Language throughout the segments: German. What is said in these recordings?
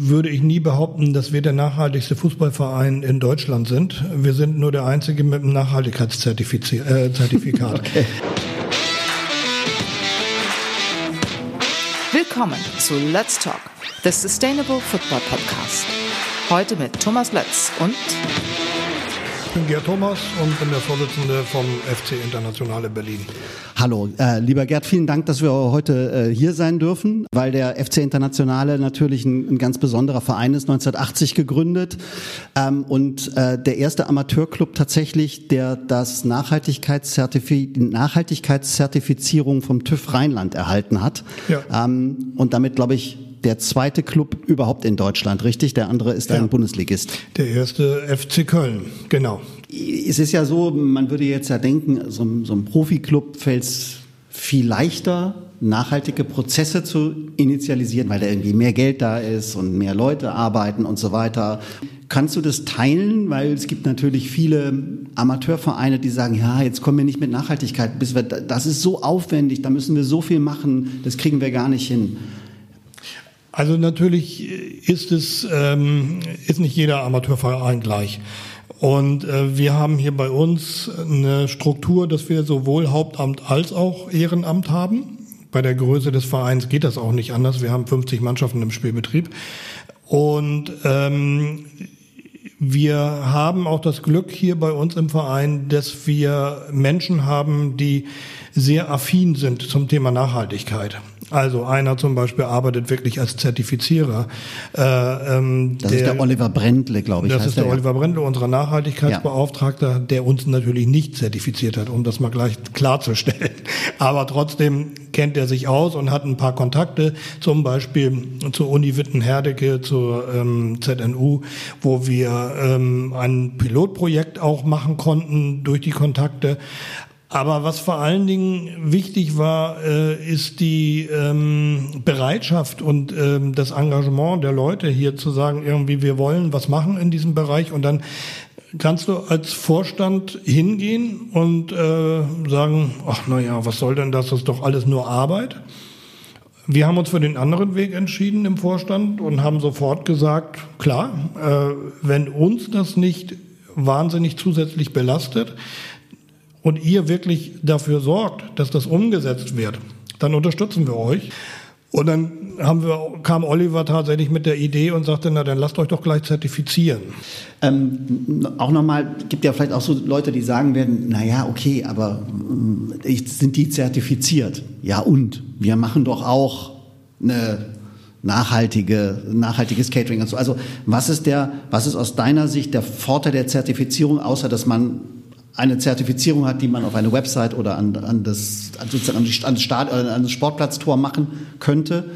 würde ich nie behaupten, dass wir der nachhaltigste Fußballverein in Deutschland sind. Wir sind nur der einzige mit einem Nachhaltigkeitszertifikat. Äh, okay. Willkommen zu Let's Talk, the Sustainable Football Podcast. Heute mit Thomas Lötz und bin Gerd Thomas und bin der Vorsitzende vom FC Internationale Berlin. Hallo, äh, lieber Gerd, vielen Dank, dass wir heute äh, hier sein dürfen, weil der FC Internationale natürlich ein, ein ganz besonderer Verein ist, 1980 gegründet ähm, und äh, der erste Amateurclub tatsächlich, der das Nachhaltigkeitszertifi die Nachhaltigkeitszertifizierung vom TÜV Rheinland erhalten hat. Ja. Ähm, und damit, glaube ich, der zweite Club überhaupt in Deutschland, richtig? Der andere ist ja. ein Bundesligist. Der erste FC Köln, genau. Es ist ja so, man würde jetzt ja denken, so, so ein Profiklub fällt es viel leichter, nachhaltige Prozesse zu initialisieren, weil da irgendwie mehr Geld da ist und mehr Leute arbeiten und so weiter. Kannst du das teilen? Weil es gibt natürlich viele Amateurvereine, die sagen, ja, jetzt kommen wir nicht mit Nachhaltigkeit, bis wir, das ist so aufwendig, da müssen wir so viel machen, das kriegen wir gar nicht hin. Also natürlich ist es ähm, ist nicht jeder Amateurverein gleich. Und äh, wir haben hier bei uns eine Struktur, dass wir sowohl Hauptamt als auch Ehrenamt haben. Bei der Größe des Vereins geht das auch nicht anders. Wir haben 50 Mannschaften im Spielbetrieb. Und ähm, wir haben auch das Glück hier bei uns im Verein, dass wir Menschen haben, die sehr affin sind zum Thema Nachhaltigkeit. Also einer zum Beispiel arbeitet wirklich als Zertifizierer. Äh, ähm, das der, ist der Oliver Brendle, glaube ich. Das ist der, der Oliver Brendle, unser Nachhaltigkeitsbeauftragter, ja. der uns natürlich nicht zertifiziert hat, um das mal gleich klarzustellen. Aber trotzdem kennt er sich aus und hat ein paar Kontakte, zum Beispiel zur Uni Wittenherdecke, zur ähm, ZNU, wo wir ähm, ein Pilotprojekt auch machen konnten durch die Kontakte. Aber was vor allen Dingen wichtig war, äh, ist die ähm, Bereitschaft und ähm, das Engagement der Leute hier zu sagen, irgendwie wir wollen was machen in diesem Bereich und dann kannst du als Vorstand hingehen und äh, sagen, ach na ja, was soll denn das? Das ist doch alles nur Arbeit. Wir haben uns für den anderen Weg entschieden im Vorstand und haben sofort gesagt, klar, äh, wenn uns das nicht wahnsinnig zusätzlich belastet, und ihr wirklich dafür sorgt, dass das umgesetzt wird, dann unterstützen wir euch. Und dann wir, kam Oliver tatsächlich mit der Idee und sagte, na dann lasst euch doch gleich zertifizieren. Ähm, auch nochmal, gibt ja vielleicht auch so Leute, die sagen werden, na ja, okay, aber äh, sind die zertifiziert? Ja und? Wir machen doch auch eine nachhaltige, nachhaltiges Catering und so. Also was ist der, was ist aus deiner Sicht der Vorteil der Zertifizierung, außer dass man eine Zertifizierung hat, die man auf eine Website oder an, an das, sozusagen an, das, Start, äh, an das Sportplatztor machen könnte.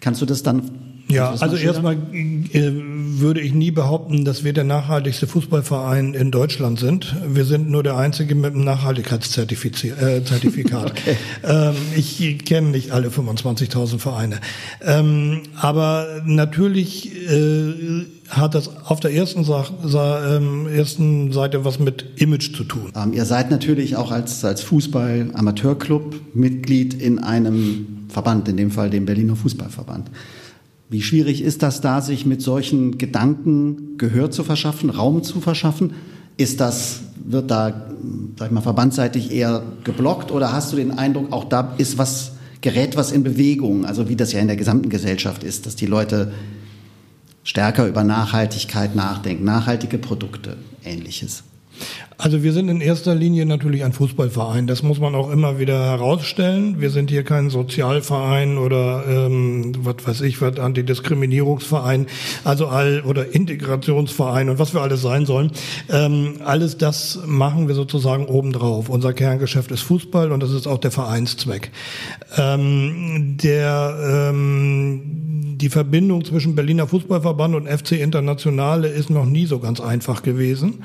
Kannst du das dann ja, also erstmal äh, würde ich nie behaupten, dass wir der nachhaltigste Fußballverein in Deutschland sind. Wir sind nur der einzige mit einem Nachhaltigkeitszertifikat. Äh, okay. ähm, ich kenne nicht alle 25.000 Vereine. Ähm, aber natürlich äh, hat das auf der ersten, Sa ähm, ersten Seite was mit Image zu tun. Ähm, ihr seid natürlich auch als, als Fußball-Amateurclub Mitglied in einem Verband, in dem Fall dem Berliner Fußballverband. Wie schwierig ist das da, sich mit solchen Gedanken Gehör zu verschaffen, Raum zu verschaffen? Ist das, wird da, sag ich mal, verbandseitig eher geblockt oder hast du den Eindruck, auch da ist was, gerät was in Bewegung, also wie das ja in der gesamten Gesellschaft ist, dass die Leute stärker über Nachhaltigkeit nachdenken, nachhaltige Produkte, ähnliches? Also wir sind in erster Linie natürlich ein Fußballverein. Das muss man auch immer wieder herausstellen. Wir sind hier kein Sozialverein oder ähm, was weiß ich, was Antidiskriminierungsverein, also all oder Integrationsverein und was wir alles sein sollen. Ähm, alles das machen wir sozusagen obendrauf. Unser Kerngeschäft ist Fußball und das ist auch der Vereinszweck. Ähm, der ähm, die Verbindung zwischen Berliner Fußballverband und FC Internationale ist noch nie so ganz einfach gewesen.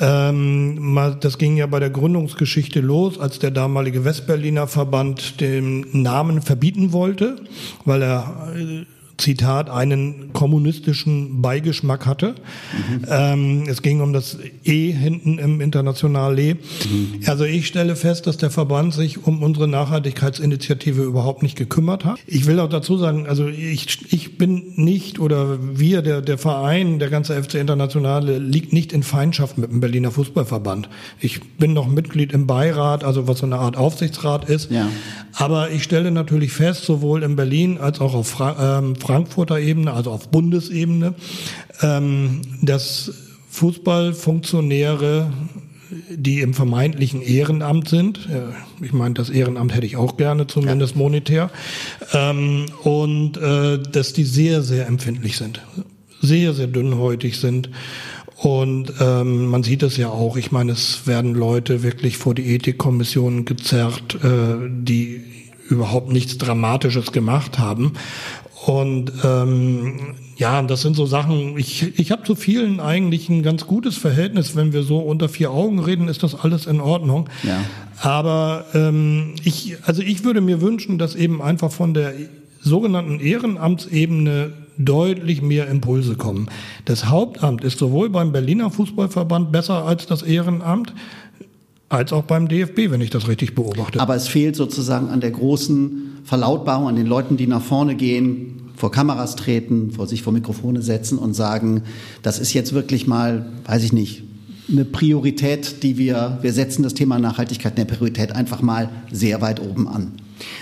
Ähm, das ging ja bei der Gründungsgeschichte los, als der damalige Westberliner Verband den Namen verbieten wollte, weil er äh, Zitat, einen kommunistischen Beigeschmack hatte. Mhm. Ähm, es ging um das E hinten im Internationale. Mhm. Also ich stelle fest, dass der Verband sich um unsere Nachhaltigkeitsinitiative überhaupt nicht gekümmert hat. Ich will auch dazu sagen, also ich, ich bin nicht oder wir, der, der Verein, der ganze FC Internationale, liegt nicht in Feindschaft mit dem Berliner Fußballverband. Ich bin noch Mitglied im Beirat, also was so eine Art Aufsichtsrat ist. Ja. Aber ich stelle natürlich fest, sowohl in Berlin als auch auf Fra ähm, Frankfurter Ebene, also auf Bundesebene, ähm, dass Fußballfunktionäre die im vermeintlichen Ehrenamt sind. Ich meine, das Ehrenamt hätte ich auch gerne, zumindest ja. monetär. Ähm, und äh, dass die sehr, sehr empfindlich sind. Sehr, sehr dünnhäutig sind. Und ähm, man sieht es ja auch. Ich meine, es werden Leute wirklich vor die Ethikkommission gezerrt, äh, die überhaupt nichts Dramatisches gemacht haben. Und ähm, ja, das sind so Sachen, ich, ich habe zu vielen eigentlich ein ganz gutes Verhältnis. Wenn wir so unter vier Augen reden, ist das alles in Ordnung. Ja. Aber ähm, ich, also ich würde mir wünschen, dass eben einfach von der sogenannten Ehrenamtsebene deutlich mehr Impulse kommen. Das Hauptamt ist sowohl beim Berliner Fußballverband besser als das Ehrenamt als auch beim DFB, wenn ich das richtig beobachte. Aber es fehlt sozusagen an der großen Verlautbarung, an den Leuten, die nach vorne gehen, vor Kameras treten, vor sich vor Mikrofone setzen und sagen, das ist jetzt wirklich mal, weiß ich nicht, eine Priorität, die wir, wir setzen das Thema Nachhaltigkeit in der Priorität einfach mal sehr weit oben an.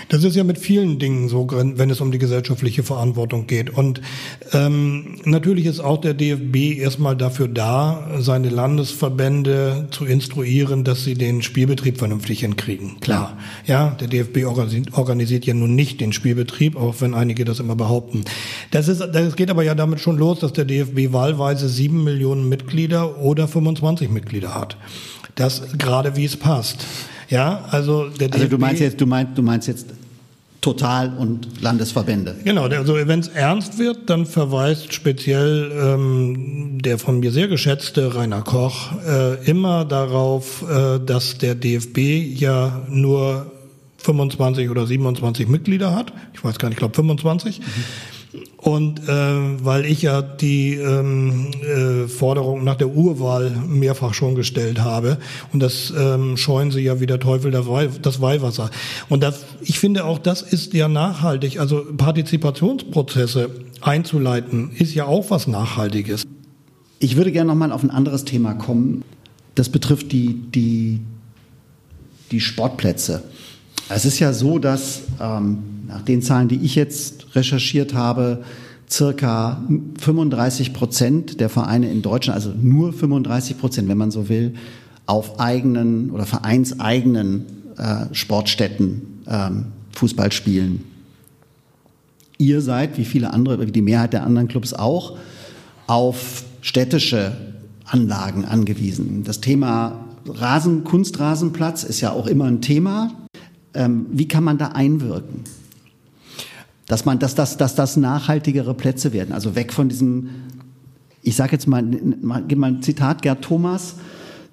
Das ist ja mit vielen Dingen so, wenn es um die gesellschaftliche Verantwortung geht. Und ähm, natürlich ist auch der DFB erstmal dafür da, seine Landesverbände zu instruieren, dass sie den Spielbetrieb vernünftig hinkriegen. Klar. Ja, der DFB organisiert ja nun nicht den Spielbetrieb, auch wenn einige das immer behaupten. Das, ist, das geht aber ja damit schon los, dass der DFB wahlweise sieben Millionen Mitglieder oder 25 Mitglieder hat. Das gerade wie es passt. Ja, also der Also du meinst jetzt, du meinst, du meinst jetzt Total- und Landesverbände. Genau, also wenn es ernst wird, dann verweist speziell ähm, der von mir sehr geschätzte Rainer Koch äh, immer darauf, äh, dass der DFB ja nur 25 oder 27 Mitglieder hat. Ich weiß gar nicht, ich glaube 25. Mhm. Und äh, weil ich ja die ähm, äh, Forderung nach der Urwahl mehrfach schon gestellt habe und das ähm, scheuen sie ja wie der Teufel das Weihwasser. Und das, ich finde auch, das ist ja nachhaltig. Also Partizipationsprozesse einzuleiten, ist ja auch was Nachhaltiges. Ich würde gerne nochmal auf ein anderes Thema kommen. Das betrifft die, die, die Sportplätze. Es ist ja so, dass ähm, nach den Zahlen, die ich jetzt recherchiert habe, circa 35 Prozent der Vereine in Deutschland, also nur 35 Prozent, wenn man so will, auf eigenen oder vereinseigenen äh, Sportstätten ähm, Fußball spielen. Ihr seid, wie viele andere, wie die Mehrheit der anderen Clubs auch, auf städtische Anlagen angewiesen. Das Thema Rasen, Kunstrasenplatz ist ja auch immer ein Thema. Ähm, wie kann man da einwirken? Dass man, dass das, dass das nachhaltigere Plätze werden. Also weg von diesem, ich sage jetzt mal, mal, mal ein Zitat Gerd Thomas,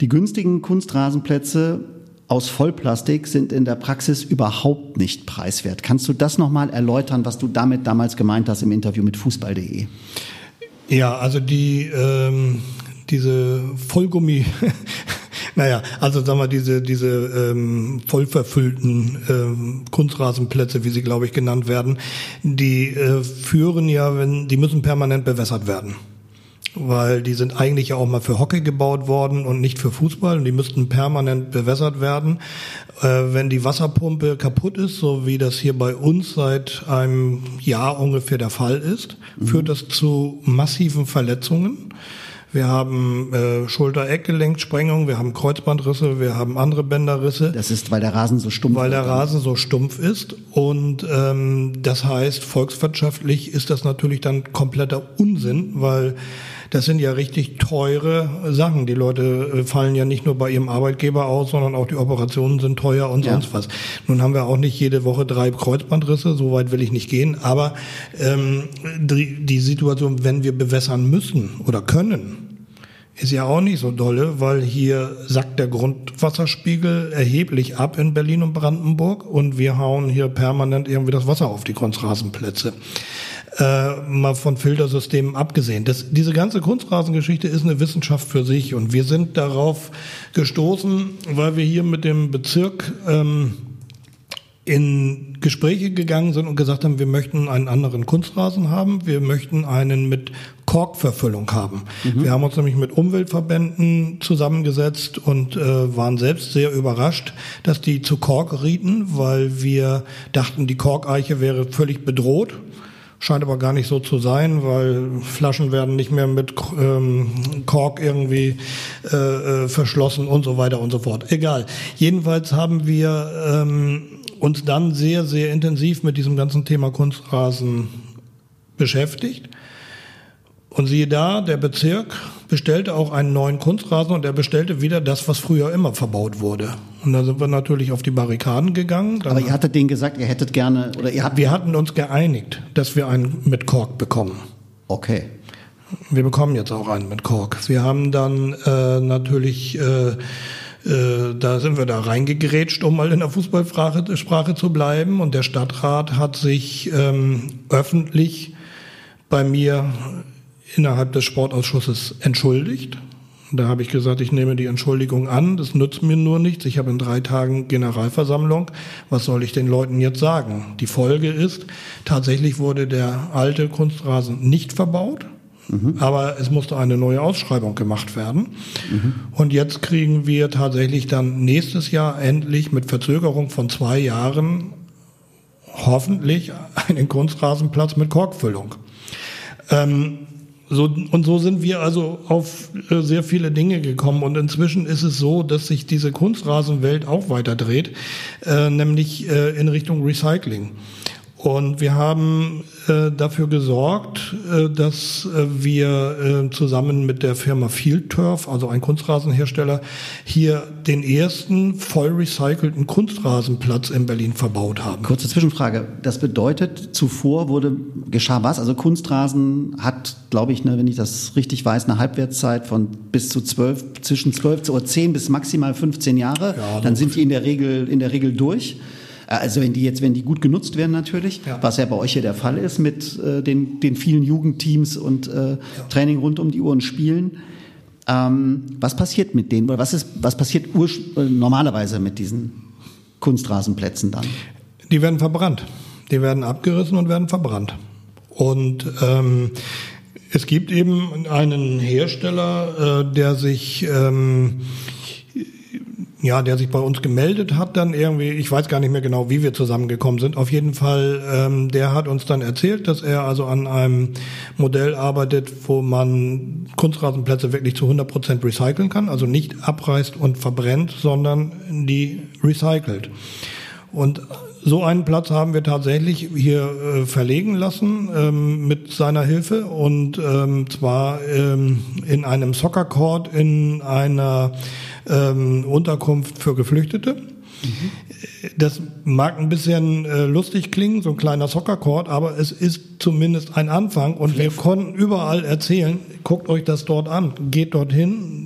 die günstigen Kunstrasenplätze aus Vollplastik sind in der Praxis überhaupt nicht preiswert. Kannst du das nochmal erläutern, was du damit damals gemeint hast im Interview mit Fußball.de? Ja, also die ähm, diese Vollgummi Naja, also sagen wir, diese, diese ähm, vollverfüllten ähm, Kunstrasenplätze, wie sie, glaube ich, genannt werden, die äh, führen ja, wenn, die müssen permanent bewässert werden weil die sind eigentlich ja auch mal für Hockey gebaut worden und nicht für Fußball und die müssten permanent bewässert werden. Äh, wenn die Wasserpumpe kaputt ist, so wie das hier bei uns seit einem Jahr ungefähr der Fall ist, mhm. führt das zu massiven Verletzungen. Wir haben äh, Schulter-Eckgelenksprengung, wir haben Kreuzbandrisse, wir haben andere Bänderrisse. Das ist, weil der Rasen so stumpf ist. Weil der Rasen so stumpf ist. Und ähm, das heißt, volkswirtschaftlich ist das natürlich dann kompletter Unsinn, weil das sind ja richtig teure Sachen. Die Leute äh, fallen ja nicht nur bei ihrem Arbeitgeber aus, sondern auch die Operationen sind teuer und ja. sonst was. Nun haben wir auch nicht jede Woche drei Kreuzbandrisse, so weit will ich nicht gehen. Aber ähm, die, die Situation, wenn wir bewässern müssen oder können, ist ja auch nicht so dolle, weil hier sackt der Grundwasserspiegel erheblich ab in Berlin und Brandenburg und wir hauen hier permanent irgendwie das Wasser auf die Kunstrasenplätze. äh, mal von Filtersystemen abgesehen. Das, diese ganze Kunstrasengeschichte ist eine Wissenschaft für sich und wir sind darauf gestoßen, weil wir hier mit dem Bezirk ähm, in Gespräche gegangen sind und gesagt haben, wir möchten einen anderen Kunstrasen haben, wir möchten einen mit Korkverfüllung haben. Mhm. Wir haben uns nämlich mit Umweltverbänden zusammengesetzt und äh, waren selbst sehr überrascht, dass die zu Kork rieten, weil wir dachten, die Korkeiche wäre völlig bedroht. Scheint aber gar nicht so zu sein, weil Flaschen werden nicht mehr mit ähm, Kork irgendwie äh, äh, verschlossen und so weiter und so fort. Egal. Jedenfalls haben wir ähm, uns dann sehr, sehr intensiv mit diesem ganzen Thema Kunstrasen beschäftigt und siehe da, der Bezirk bestellte auch einen neuen Kunstrasen und er bestellte wieder das, was früher immer verbaut wurde. Und da sind wir natürlich auf die Barrikaden gegangen. Dann Aber ihr hattet denen gesagt, ihr hättet gerne oder ihr habt Wir hatten uns geeinigt, dass wir einen mit Kork bekommen. Okay. Wir bekommen jetzt auch einen mit Kork. Wir haben dann äh, natürlich äh, äh, da sind wir da reingegrätscht, um mal in der Fußballsprache Sprache zu bleiben. Und der Stadtrat hat sich ähm, öffentlich bei mir innerhalb des Sportausschusses entschuldigt. Da habe ich gesagt, ich nehme die Entschuldigung an, das nützt mir nur nichts. Ich habe in drei Tagen Generalversammlung. Was soll ich den Leuten jetzt sagen? Die Folge ist, tatsächlich wurde der alte Kunstrasen nicht verbaut, mhm. aber es musste eine neue Ausschreibung gemacht werden. Mhm. Und jetzt kriegen wir tatsächlich dann nächstes Jahr endlich mit Verzögerung von zwei Jahren hoffentlich einen Kunstrasenplatz mit Korkfüllung. Ähm, so, und so sind wir also auf äh, sehr viele Dinge gekommen. Und inzwischen ist es so, dass sich diese Kunstrasenwelt auch weiter dreht, äh, nämlich äh, in Richtung Recycling. Und wir haben äh, dafür gesorgt, äh, dass äh, wir äh, zusammen mit der Firma Field Turf, also ein Kunstrasenhersteller, hier den ersten voll recycelten Kunstrasenplatz in Berlin verbaut haben. Kurze Zwischenfrage. Das bedeutet, zuvor wurde, geschah was? Also Kunstrasen hat, glaube ich, ne, wenn ich das richtig weiß, eine Halbwertszeit von bis zu zwölf, zwischen zwölf oder zehn bis maximal 15 Jahre. Ja, Dann sind die in der Regel, in der Regel durch. Äh, also wenn die jetzt, wenn die gut genutzt werden natürlich, ja. was ja bei euch hier der Fall ist mit äh, den, den vielen Jugendteams und äh, ja. Training rund um die Uhr und Spielen. Ähm, was passiert mit denen? Oder was ist, was passiert äh, normalerweise mit diesen Kunstrasenplätzen dann? Die werden verbrannt. Die werden abgerissen und werden verbrannt. Und ähm, es gibt eben einen Hersteller, äh, der sich ähm, ja, der sich bei uns gemeldet hat, dann irgendwie, ich weiß gar nicht mehr genau, wie wir zusammengekommen sind. Auf jeden Fall, ähm, der hat uns dann erzählt, dass er also an einem Modell arbeitet, wo man Kunstrasenplätze wirklich zu 100 Prozent recyceln kann, also nicht abreißt und verbrennt, sondern die recycelt. Und so einen Platz haben wir tatsächlich hier äh, verlegen lassen ähm, mit seiner Hilfe und ähm, zwar ähm, in einem Soccer Court in einer ähm, Unterkunft für Geflüchtete. Mhm. Das mag ein bisschen äh, lustig klingen, so ein kleiner Soccer-Court, aber es ist zumindest ein Anfang und wir konnten überall erzählen, guckt euch das dort an, geht dorthin,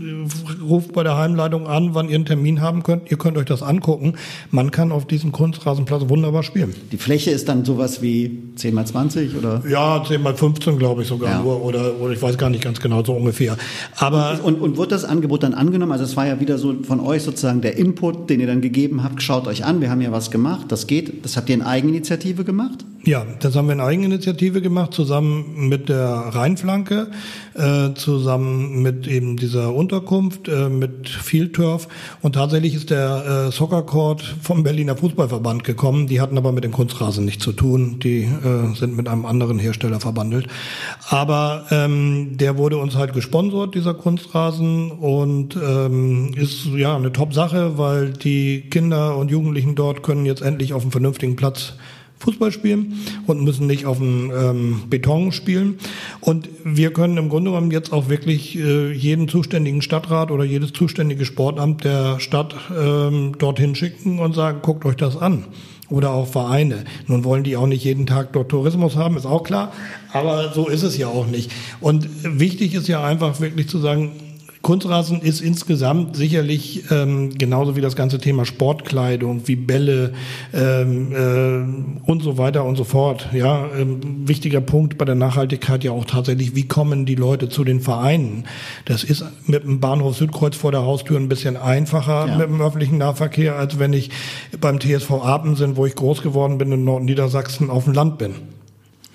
ruft bei der Heimleitung an, wann ihr einen Termin haben könnt, ihr könnt euch das angucken. Man kann auf diesem Kunstrasenplatz wunderbar spielen. Die Fläche ist dann sowas wie 10 mal 20 oder? Ja, 10 mal 15 glaube ich sogar ja. nur oder, oder ich weiß gar nicht ganz genau so ungefähr. Aber und, und, und wird das Angebot dann angenommen? Also es war ja wieder so von euch sozusagen der Input, den ihr dann gegeben habt, schaut euch an, wir haben ja was gemacht, das geht. Das habt ihr in Eigeninitiative gemacht? Ja, das haben wir in Eigeninitiative gemacht, zusammen mit der Rheinflanke, äh, zusammen mit eben dieser Unterkunft, äh, mit Field Turf. Und tatsächlich ist der äh, Soccer Court vom Berliner Fußballverband gekommen. Die hatten aber mit den Kunstrasen nichts zu tun. Die äh, sind mit einem anderen Hersteller verbandelt. Aber ähm, der wurde uns halt gesponsert, dieser Kunstrasen, und ähm, ist ja eine Top-Sache, weil die Kinder und Jugendlichen dort können jetzt endlich auf einem vernünftigen Platz Fußball spielen und müssen nicht auf dem ähm, Beton spielen. Und wir können im Grunde genommen jetzt auch wirklich äh, jeden zuständigen Stadtrat oder jedes zuständige Sportamt der Stadt ähm, dorthin schicken und sagen, guckt euch das an. Oder auch Vereine. Nun wollen die auch nicht jeden Tag dort Tourismus haben, ist auch klar. Aber so ist es ja auch nicht. Und wichtig ist ja einfach wirklich zu sagen, Kunstrasen ist insgesamt sicherlich ähm, genauso wie das ganze Thema Sportkleidung, wie Bälle ähm, äh, und so weiter und so fort. Ja, ähm, wichtiger Punkt bei der Nachhaltigkeit ja auch tatsächlich, wie kommen die Leute zu den Vereinen? Das ist mit dem Bahnhof Südkreuz vor der Haustür ein bisschen einfacher ja. mit dem öffentlichen Nahverkehr, als wenn ich beim TSV Apen sind, wo ich groß geworden bin in Nordniedersachsen auf dem Land bin.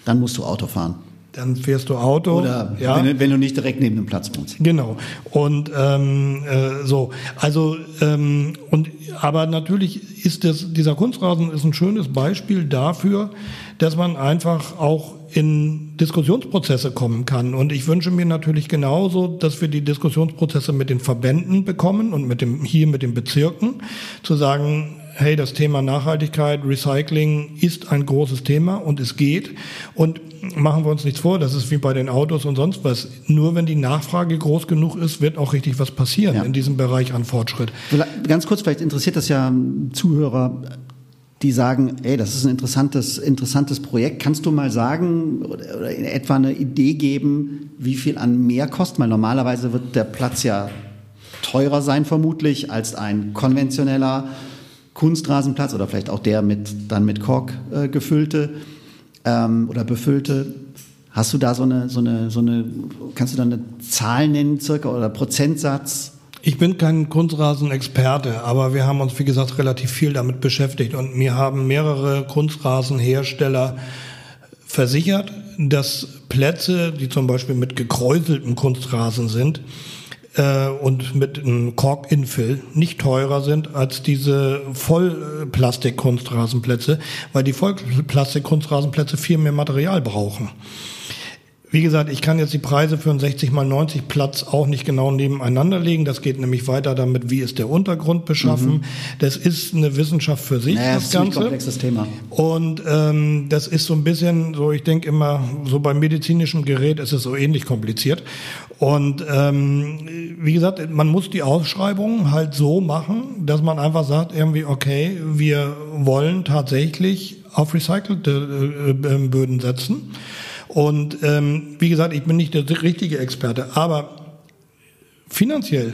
Dann musst du Auto fahren dann fährst du Auto. Oder ja. wenn, wenn, du nicht direkt neben dem Platz wohnst. Genau. Und ähm, äh, so, also ähm, und aber natürlich ist das, dieser Kunstrasen ist ein schönes Beispiel dafür, dass man einfach auch in Diskussionsprozesse kommen kann. Und ich wünsche mir natürlich genauso, dass wir die Diskussionsprozesse mit den Verbänden bekommen und mit dem, hier mit den Bezirken, zu sagen, hey, das Thema Nachhaltigkeit, Recycling ist ein großes Thema und es geht. Und machen wir uns nichts vor, das ist wie bei den Autos und sonst was. Nur wenn die Nachfrage groß genug ist, wird auch richtig was passieren ja. in diesem Bereich an Fortschritt. Ganz kurz, vielleicht interessiert das ja Zuhörer, die sagen, ey, das ist ein interessantes, interessantes Projekt. Kannst du mal sagen oder in etwa eine Idee geben, wie viel an Mehrkosten? Weil normalerweise wird der Platz ja teurer sein vermutlich als ein konventioneller Kunstrasenplatz oder vielleicht auch der mit dann mit Kork äh, gefüllte ähm, oder befüllte. Hast du da so eine, so eine, so eine, kannst du da eine Zahl nennen, circa oder Prozentsatz? Ich bin kein Kunstrasenexperte, aber wir haben uns, wie gesagt, relativ viel damit beschäftigt und mir haben mehrere Kunstrasenhersteller versichert, dass Plätze, die zum Beispiel mit gekräuseltem Kunstrasen sind, äh, und mit einem Kork-Infill nicht teurer sind als diese Vollplastik-Kunstrasenplätze, weil die Vollplastik-Kunstrasenplätze viel mehr Material brauchen. Wie gesagt, ich kann jetzt die Preise für einen 60 mal 90 Platz auch nicht genau nebeneinander legen. Das geht nämlich weiter damit, wie ist der Untergrund beschaffen. Mhm. Das ist eine Wissenschaft für sich, naja, das, das Ganze. Ein komplexes Thema. Und ähm, das ist so ein bisschen, so ich denke immer, so beim medizinischen Gerät ist es so ähnlich kompliziert. Und ähm, wie gesagt, man muss die Ausschreibungen halt so machen, dass man einfach sagt, irgendwie, okay, wir wollen tatsächlich auf recycelte äh, äh, Böden setzen. Und ähm, wie gesagt, ich bin nicht der richtige Experte, aber finanziell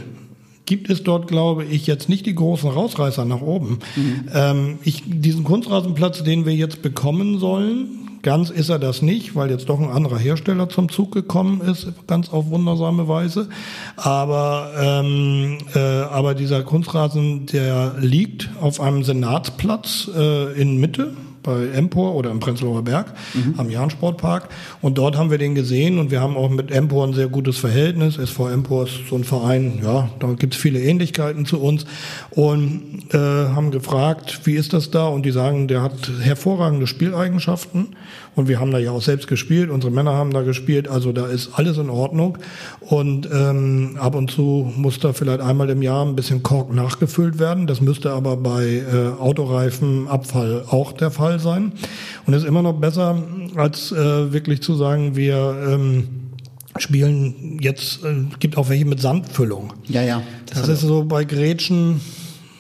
gibt es dort, glaube ich, jetzt nicht die großen Rausreißer nach oben. Mhm. Ähm, ich, diesen Kunstrasenplatz, den wir jetzt bekommen sollen, ganz ist er das nicht, weil jetzt doch ein anderer Hersteller zum Zug gekommen ist, ganz auf wundersame Weise. Aber, ähm, äh, aber dieser Kunstrasen, der liegt auf einem Senatsplatz äh, in Mitte bei Empor oder im Prenzlauer Berg mhm. am Jahn-Sportpark. Und dort haben wir den gesehen und wir haben auch mit Empor ein sehr gutes Verhältnis. SV Empor ist so ein Verein, ja, da gibt es viele Ähnlichkeiten zu uns. Und äh, haben gefragt, wie ist das da? Und die sagen, der hat hervorragende Spieleigenschaften. Und wir haben da ja auch selbst gespielt, unsere Männer haben da gespielt, also da ist alles in Ordnung. Und ähm, ab und zu muss da vielleicht einmal im Jahr ein bisschen Kork nachgefüllt werden. Das müsste aber bei äh, Autoreifenabfall auch der Fall sein. Und ist immer noch besser, als äh, wirklich zu sagen, wir ähm, spielen jetzt, äh, gibt auch welche mit Sandfüllung. Ja, ja. Das, das ist so bei Grätschen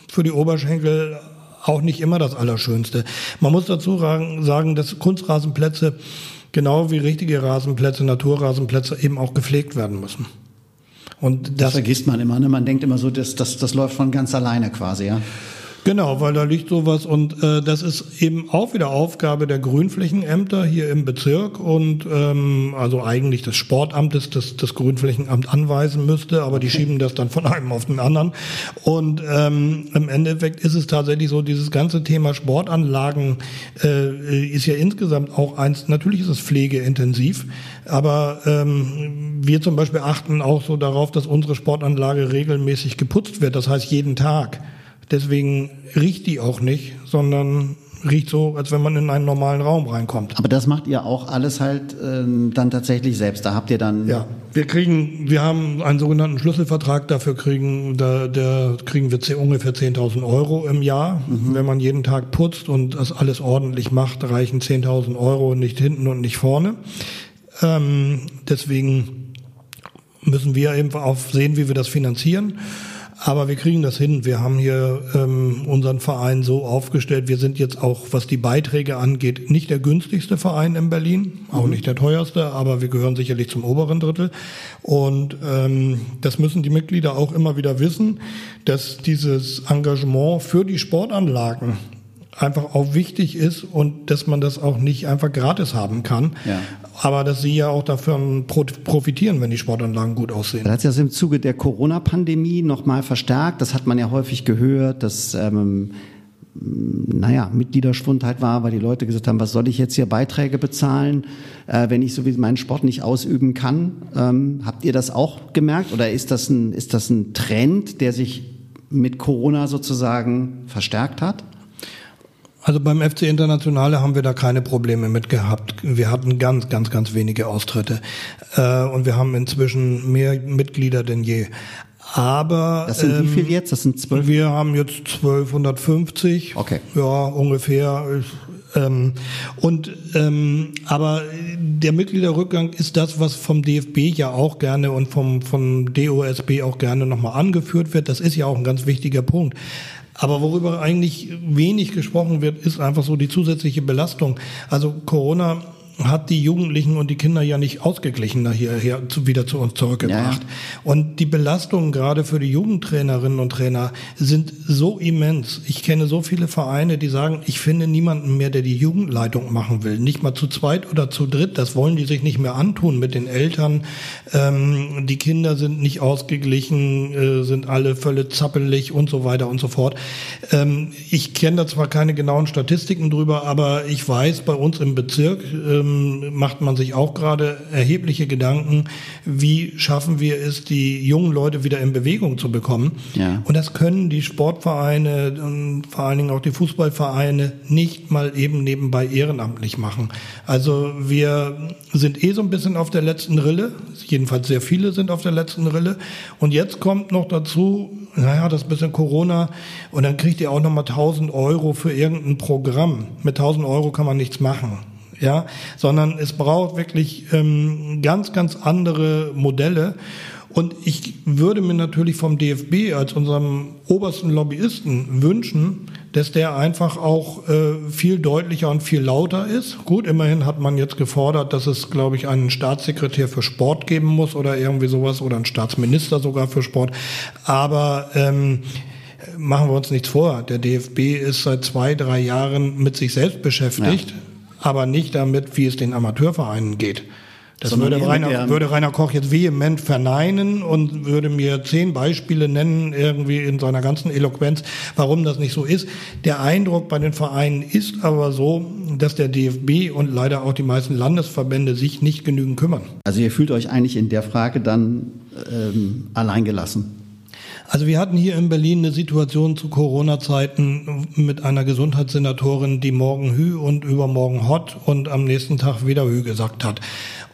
für die Oberschenkel auch nicht immer das Allerschönste. Man muss dazu sagen, dass Kunstrasenplätze genau wie richtige Rasenplätze, Naturrasenplätze eben auch gepflegt werden müssen. Und das, das vergisst man immer. Ne? Man denkt immer so, das, das, das läuft von ganz alleine quasi, ja. Genau, weil da liegt sowas und äh, das ist eben auch wieder Aufgabe der Grünflächenämter hier im Bezirk und ähm, also eigentlich des Sportamtes, das das Grünflächenamt anweisen müsste, aber die schieben das dann von einem auf den anderen. Und ähm, im Endeffekt ist es tatsächlich so, dieses ganze Thema Sportanlagen äh, ist ja insgesamt auch eins, natürlich ist es pflegeintensiv, aber ähm, wir zum Beispiel achten auch so darauf, dass unsere Sportanlage regelmäßig geputzt wird, das heißt jeden Tag. Deswegen riecht die auch nicht, sondern riecht so, als wenn man in einen normalen Raum reinkommt. Aber das macht ihr auch alles halt äh, dann tatsächlich selbst. Da habt ihr dann. Ja, wir kriegen, wir haben einen sogenannten Schlüsselvertrag. Dafür kriegen, da, da kriegen wir ungefähr 10.000 Euro im Jahr. Mhm. Wenn man jeden Tag putzt und das alles ordentlich macht, reichen 10.000 Euro nicht hinten und nicht vorne. Ähm, deswegen müssen wir eben auch sehen, wie wir das finanzieren. Aber wir kriegen das hin. Wir haben hier ähm, unseren Verein so aufgestellt. Wir sind jetzt auch, was die Beiträge angeht, nicht der günstigste Verein in Berlin, auch mhm. nicht der teuerste, aber wir gehören sicherlich zum oberen Drittel. Und ähm, das müssen die Mitglieder auch immer wieder wissen, dass dieses Engagement für die Sportanlagen einfach auch wichtig ist und dass man das auch nicht einfach gratis haben kann. Ja. Aber dass sie ja auch davon profitieren, wenn die Sportanlagen gut aussehen. Das hat sich das im Zuge der Corona-Pandemie nochmal verstärkt. Das hat man ja häufig gehört, dass ähm, naja, Mitgliederschwund halt war, weil die Leute gesagt haben, was soll ich jetzt hier Beiträge bezahlen, äh, wenn ich so wie meinen Sport nicht ausüben kann. Ähm, habt ihr das auch gemerkt oder ist das ein, ist das ein Trend, der sich mit Corona sozusagen verstärkt hat? Also beim FC Internationale haben wir da keine Probleme mit gehabt. Wir hatten ganz, ganz, ganz wenige Austritte. Äh, und wir haben inzwischen mehr Mitglieder denn je. Aber das sind ähm, wie viel jetzt? Das sind zwölf. Wir haben jetzt 1250. Okay. Ja, ungefähr. Ähm, und ähm, aber der Mitgliederrückgang ist das, was vom DFB ja auch gerne und vom vom DOSB auch gerne nochmal angeführt wird. Das ist ja auch ein ganz wichtiger Punkt. Aber worüber eigentlich wenig gesprochen wird, ist einfach so die zusätzliche Belastung. Also Corona hat die Jugendlichen und die Kinder ja nicht ausgeglichen hierher zu, wieder zu uns zurückgebracht. Ja. Und die Belastungen gerade für die Jugendtrainerinnen und Trainer sind so immens. Ich kenne so viele Vereine, die sagen, ich finde niemanden mehr, der die Jugendleitung machen will. Nicht mal zu zweit oder zu dritt. Das wollen die sich nicht mehr antun mit den Eltern. Ähm, die Kinder sind nicht ausgeglichen, äh, sind alle völlig zappelig und so weiter und so fort. Ähm, ich kenne da zwar keine genauen Statistiken drüber, aber ich weiß, bei uns im Bezirk ähm, ähm, macht man sich auch gerade erhebliche Gedanken, wie schaffen wir es, die jungen Leute wieder in Bewegung zu bekommen. Ja. Und das können die Sportvereine und vor allen Dingen auch die Fußballvereine nicht mal eben nebenbei ehrenamtlich machen. Also wir sind eh so ein bisschen auf der letzten Rille, jedenfalls sehr viele sind auf der letzten Rille. Und jetzt kommt noch dazu, naja, das bisschen Corona und dann kriegt ihr auch nochmal 1000 Euro für irgendein Programm. Mit 1000 Euro kann man nichts machen ja, sondern es braucht wirklich ähm, ganz, ganz andere Modelle. Und ich würde mir natürlich vom DFB als unserem obersten Lobbyisten wünschen, dass der einfach auch äh, viel deutlicher und viel lauter ist. Gut, immerhin hat man jetzt gefordert, dass es, glaube ich, einen Staatssekretär für Sport geben muss oder irgendwie sowas oder einen Staatsminister sogar für Sport. Aber ähm, machen wir uns nichts vor. Der DFB ist seit zwei, drei Jahren mit sich selbst beschäftigt. Ja aber nicht damit, wie es den Amateurvereinen geht. Das würde Rainer, würde Rainer Koch jetzt vehement verneinen und würde mir zehn Beispiele nennen, irgendwie in seiner ganzen Eloquenz, warum das nicht so ist. Der Eindruck bei den Vereinen ist aber so, dass der DFB und leider auch die meisten Landesverbände sich nicht genügend kümmern. Also ihr fühlt euch eigentlich in der Frage dann ähm, alleingelassen? Also wir hatten hier in Berlin eine Situation zu Corona-Zeiten mit einer Gesundheitssenatorin, die morgen Hü und übermorgen Hot und am nächsten Tag wieder Hü gesagt hat.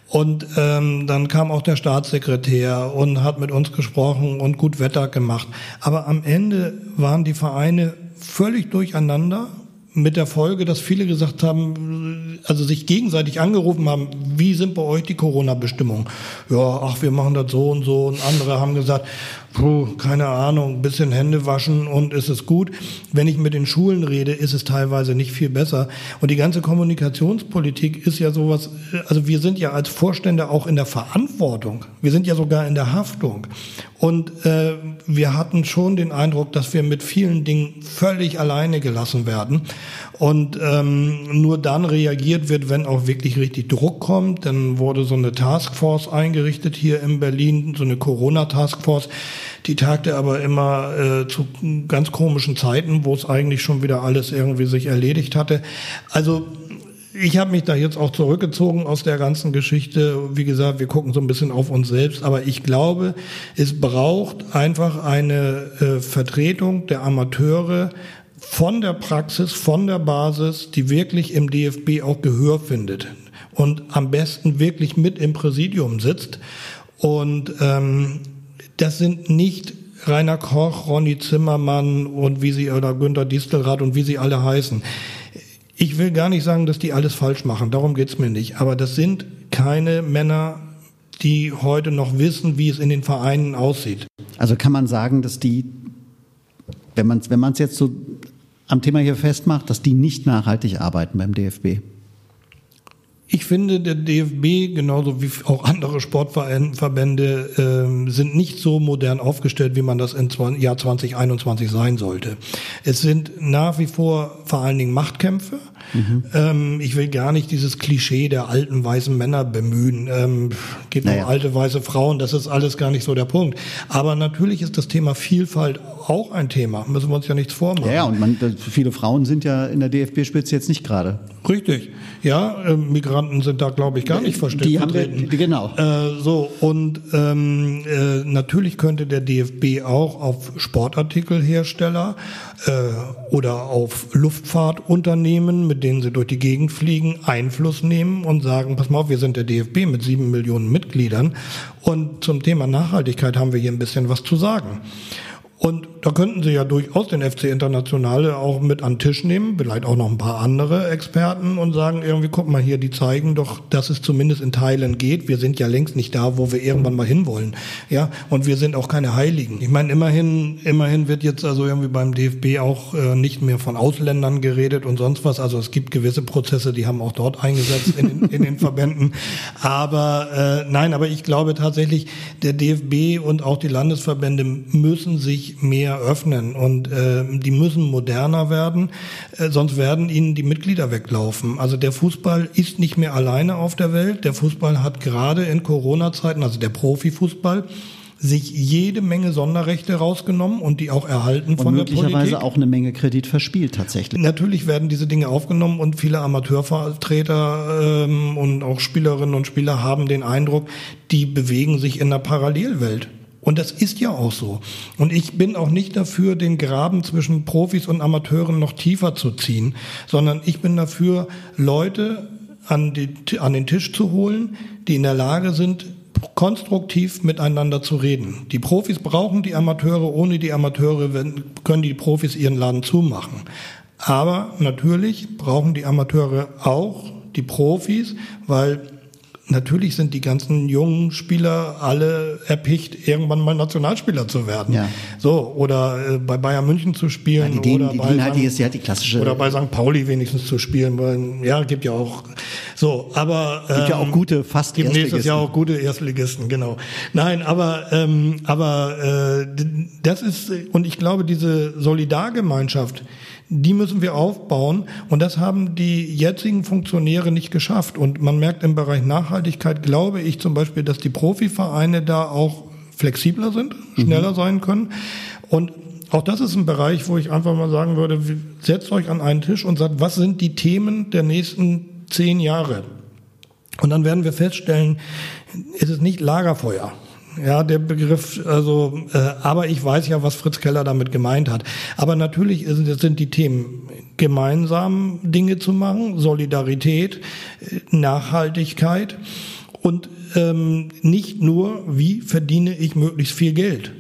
Und ähm, dann kam auch der Staatssekretär und hat mit uns gesprochen und gut Wetter gemacht. Aber am Ende waren die Vereine völlig durcheinander mit der Folge, dass viele gesagt haben, also sich gegenseitig angerufen haben, wie sind bei euch die Corona-Bestimmungen? Ja, ach, wir machen das so und so. Und andere haben gesagt, puh, keine Ahnung, bisschen Hände waschen und ist es gut. Wenn ich mit den Schulen rede, ist es teilweise nicht viel besser. Und die ganze Kommunikationspolitik ist ja sowas, also wir sind ja als Vorstände auch in der Verantwortung. Wir sind ja sogar in der Haftung. Und äh, wir hatten schon den Eindruck, dass wir mit vielen Dingen völlig alleine gelassen werden. Und ähm, nur dann reagiert wird, wenn auch wirklich richtig Druck kommt. Dann wurde so eine Taskforce eingerichtet hier in Berlin, so eine Corona-Taskforce. Die tagte aber immer äh, zu ganz komischen Zeiten, wo es eigentlich schon wieder alles irgendwie sich erledigt hatte. Also ich habe mich da jetzt auch zurückgezogen aus der ganzen Geschichte. Wie gesagt, wir gucken so ein bisschen auf uns selbst, aber ich glaube, es braucht einfach eine äh, Vertretung der Amateure von der Praxis, von der Basis, die wirklich im DFB auch Gehör findet und am besten wirklich mit im Präsidium sitzt. Und ähm, das sind nicht Rainer Koch, Ronny Zimmermann und wie sie oder Günter Distelrath und wie sie alle heißen. Ich will gar nicht sagen, dass die alles falsch machen, darum geht's mir nicht. Aber das sind keine Männer die heute noch wissen, wie es in den Vereinen aussieht. Also kann man sagen, dass die, wenn man es wenn jetzt so am Thema hier festmacht, dass die nicht nachhaltig arbeiten beim DFB? Ich finde, der DFB, genauso wie auch andere Sportverbände, äh, sind nicht so modern aufgestellt, wie man das im Jahr 2021 sein sollte. Es sind nach wie vor vor allen Dingen Machtkämpfe. Mhm. Ähm, ich will gar nicht dieses Klischee der alten weißen Männer bemühen. Ähm, geht naja. um alte weiße Frauen, das ist alles gar nicht so der Punkt. Aber natürlich ist das Thema Vielfalt auch ein Thema. Müssen wir uns ja nichts vormachen. Ja, ja und man, viele Frauen sind ja in der DFB-Spitze jetzt nicht gerade. Richtig. Ja, äh, Migranten sind da, glaube ich, gar nicht. Die haben wir, genau. Äh, so, und ähm, äh, natürlich könnte der DFB auch auf Sportartikelhersteller äh, oder auf Luftfahrtunternehmen, mit denen sie durch die Gegend fliegen, Einfluss nehmen und sagen, pass mal auf, wir sind der DFB mit sieben Millionen Mitgliedern und zum Thema Nachhaltigkeit haben wir hier ein bisschen was zu sagen. Und da könnten Sie ja durchaus den FC Internationale auch mit an den Tisch nehmen, vielleicht auch noch ein paar andere Experten und sagen irgendwie, guck mal hier, die zeigen doch, dass es zumindest in Teilen geht. Wir sind ja längst nicht da, wo wir irgendwann mal hinwollen. Ja, und wir sind auch keine Heiligen. Ich meine, immerhin, immerhin wird jetzt also irgendwie beim DFB auch äh, nicht mehr von Ausländern geredet und sonst was. Also es gibt gewisse Prozesse, die haben auch dort eingesetzt in den, in den Verbänden. Aber äh, nein, aber ich glaube tatsächlich, der DFB und auch die Landesverbände müssen sich mehr öffnen und äh, die müssen moderner werden, äh, sonst werden ihnen die Mitglieder weglaufen. Also der Fußball ist nicht mehr alleine auf der Welt. Der Fußball hat gerade in Corona-Zeiten, also der Profifußball, sich jede Menge Sonderrechte rausgenommen und die auch erhalten und von der Politik. möglicherweise auch eine Menge Kredit verspielt tatsächlich. Natürlich werden diese Dinge aufgenommen und viele Amateurvertreter ähm, und auch Spielerinnen und Spieler haben den Eindruck, die bewegen sich in einer Parallelwelt. Und das ist ja auch so. Und ich bin auch nicht dafür, den Graben zwischen Profis und Amateuren noch tiefer zu ziehen, sondern ich bin dafür, Leute an, die, an den Tisch zu holen, die in der Lage sind, konstruktiv miteinander zu reden. Die Profis brauchen die Amateure, ohne die Amateure können die Profis ihren Laden zumachen. Aber natürlich brauchen die Amateure auch die Profis, weil natürlich sind die ganzen jungen Spieler alle erpicht, irgendwann mal Nationalspieler zu werden. Ja. So, oder äh, bei Bayern München zu spielen. Ja, die, oder die, bei die, halt die, ist, ja die klassische. Oder bei St. Pauli wenigstens zu spielen. Weil, ja, gibt ja auch. So, aber. Ähm, gibt ja auch ähm, gute, fast Gibt nächstes Jahr auch gute Erstligisten, genau. Nein, aber, ähm, aber äh, das ist, und ich glaube, diese Solidargemeinschaft, die müssen wir aufbauen. Und das haben die jetzigen Funktionäre nicht geschafft. Und man merkt im Bereich Nachhaltigkeit, glaube ich zum Beispiel, dass die Profivereine da auch flexibler sind, schneller mhm. sein können. Und auch das ist ein Bereich, wo ich einfach mal sagen würde, setzt euch an einen Tisch und sagt, was sind die Themen der nächsten zehn Jahre? Und dann werden wir feststellen, es ist nicht Lagerfeuer. Ja, der Begriff, also, äh, aber ich weiß ja, was Fritz Keller damit gemeint hat. Aber natürlich sind, sind die Themen gemeinsam Dinge zu machen, Solidarität, äh, Nachhaltigkeit und ähm, nicht nur, wie verdiene ich möglichst viel Geld.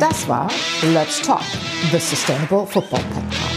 Das war Let's Talk, the Sustainable Football Podcast.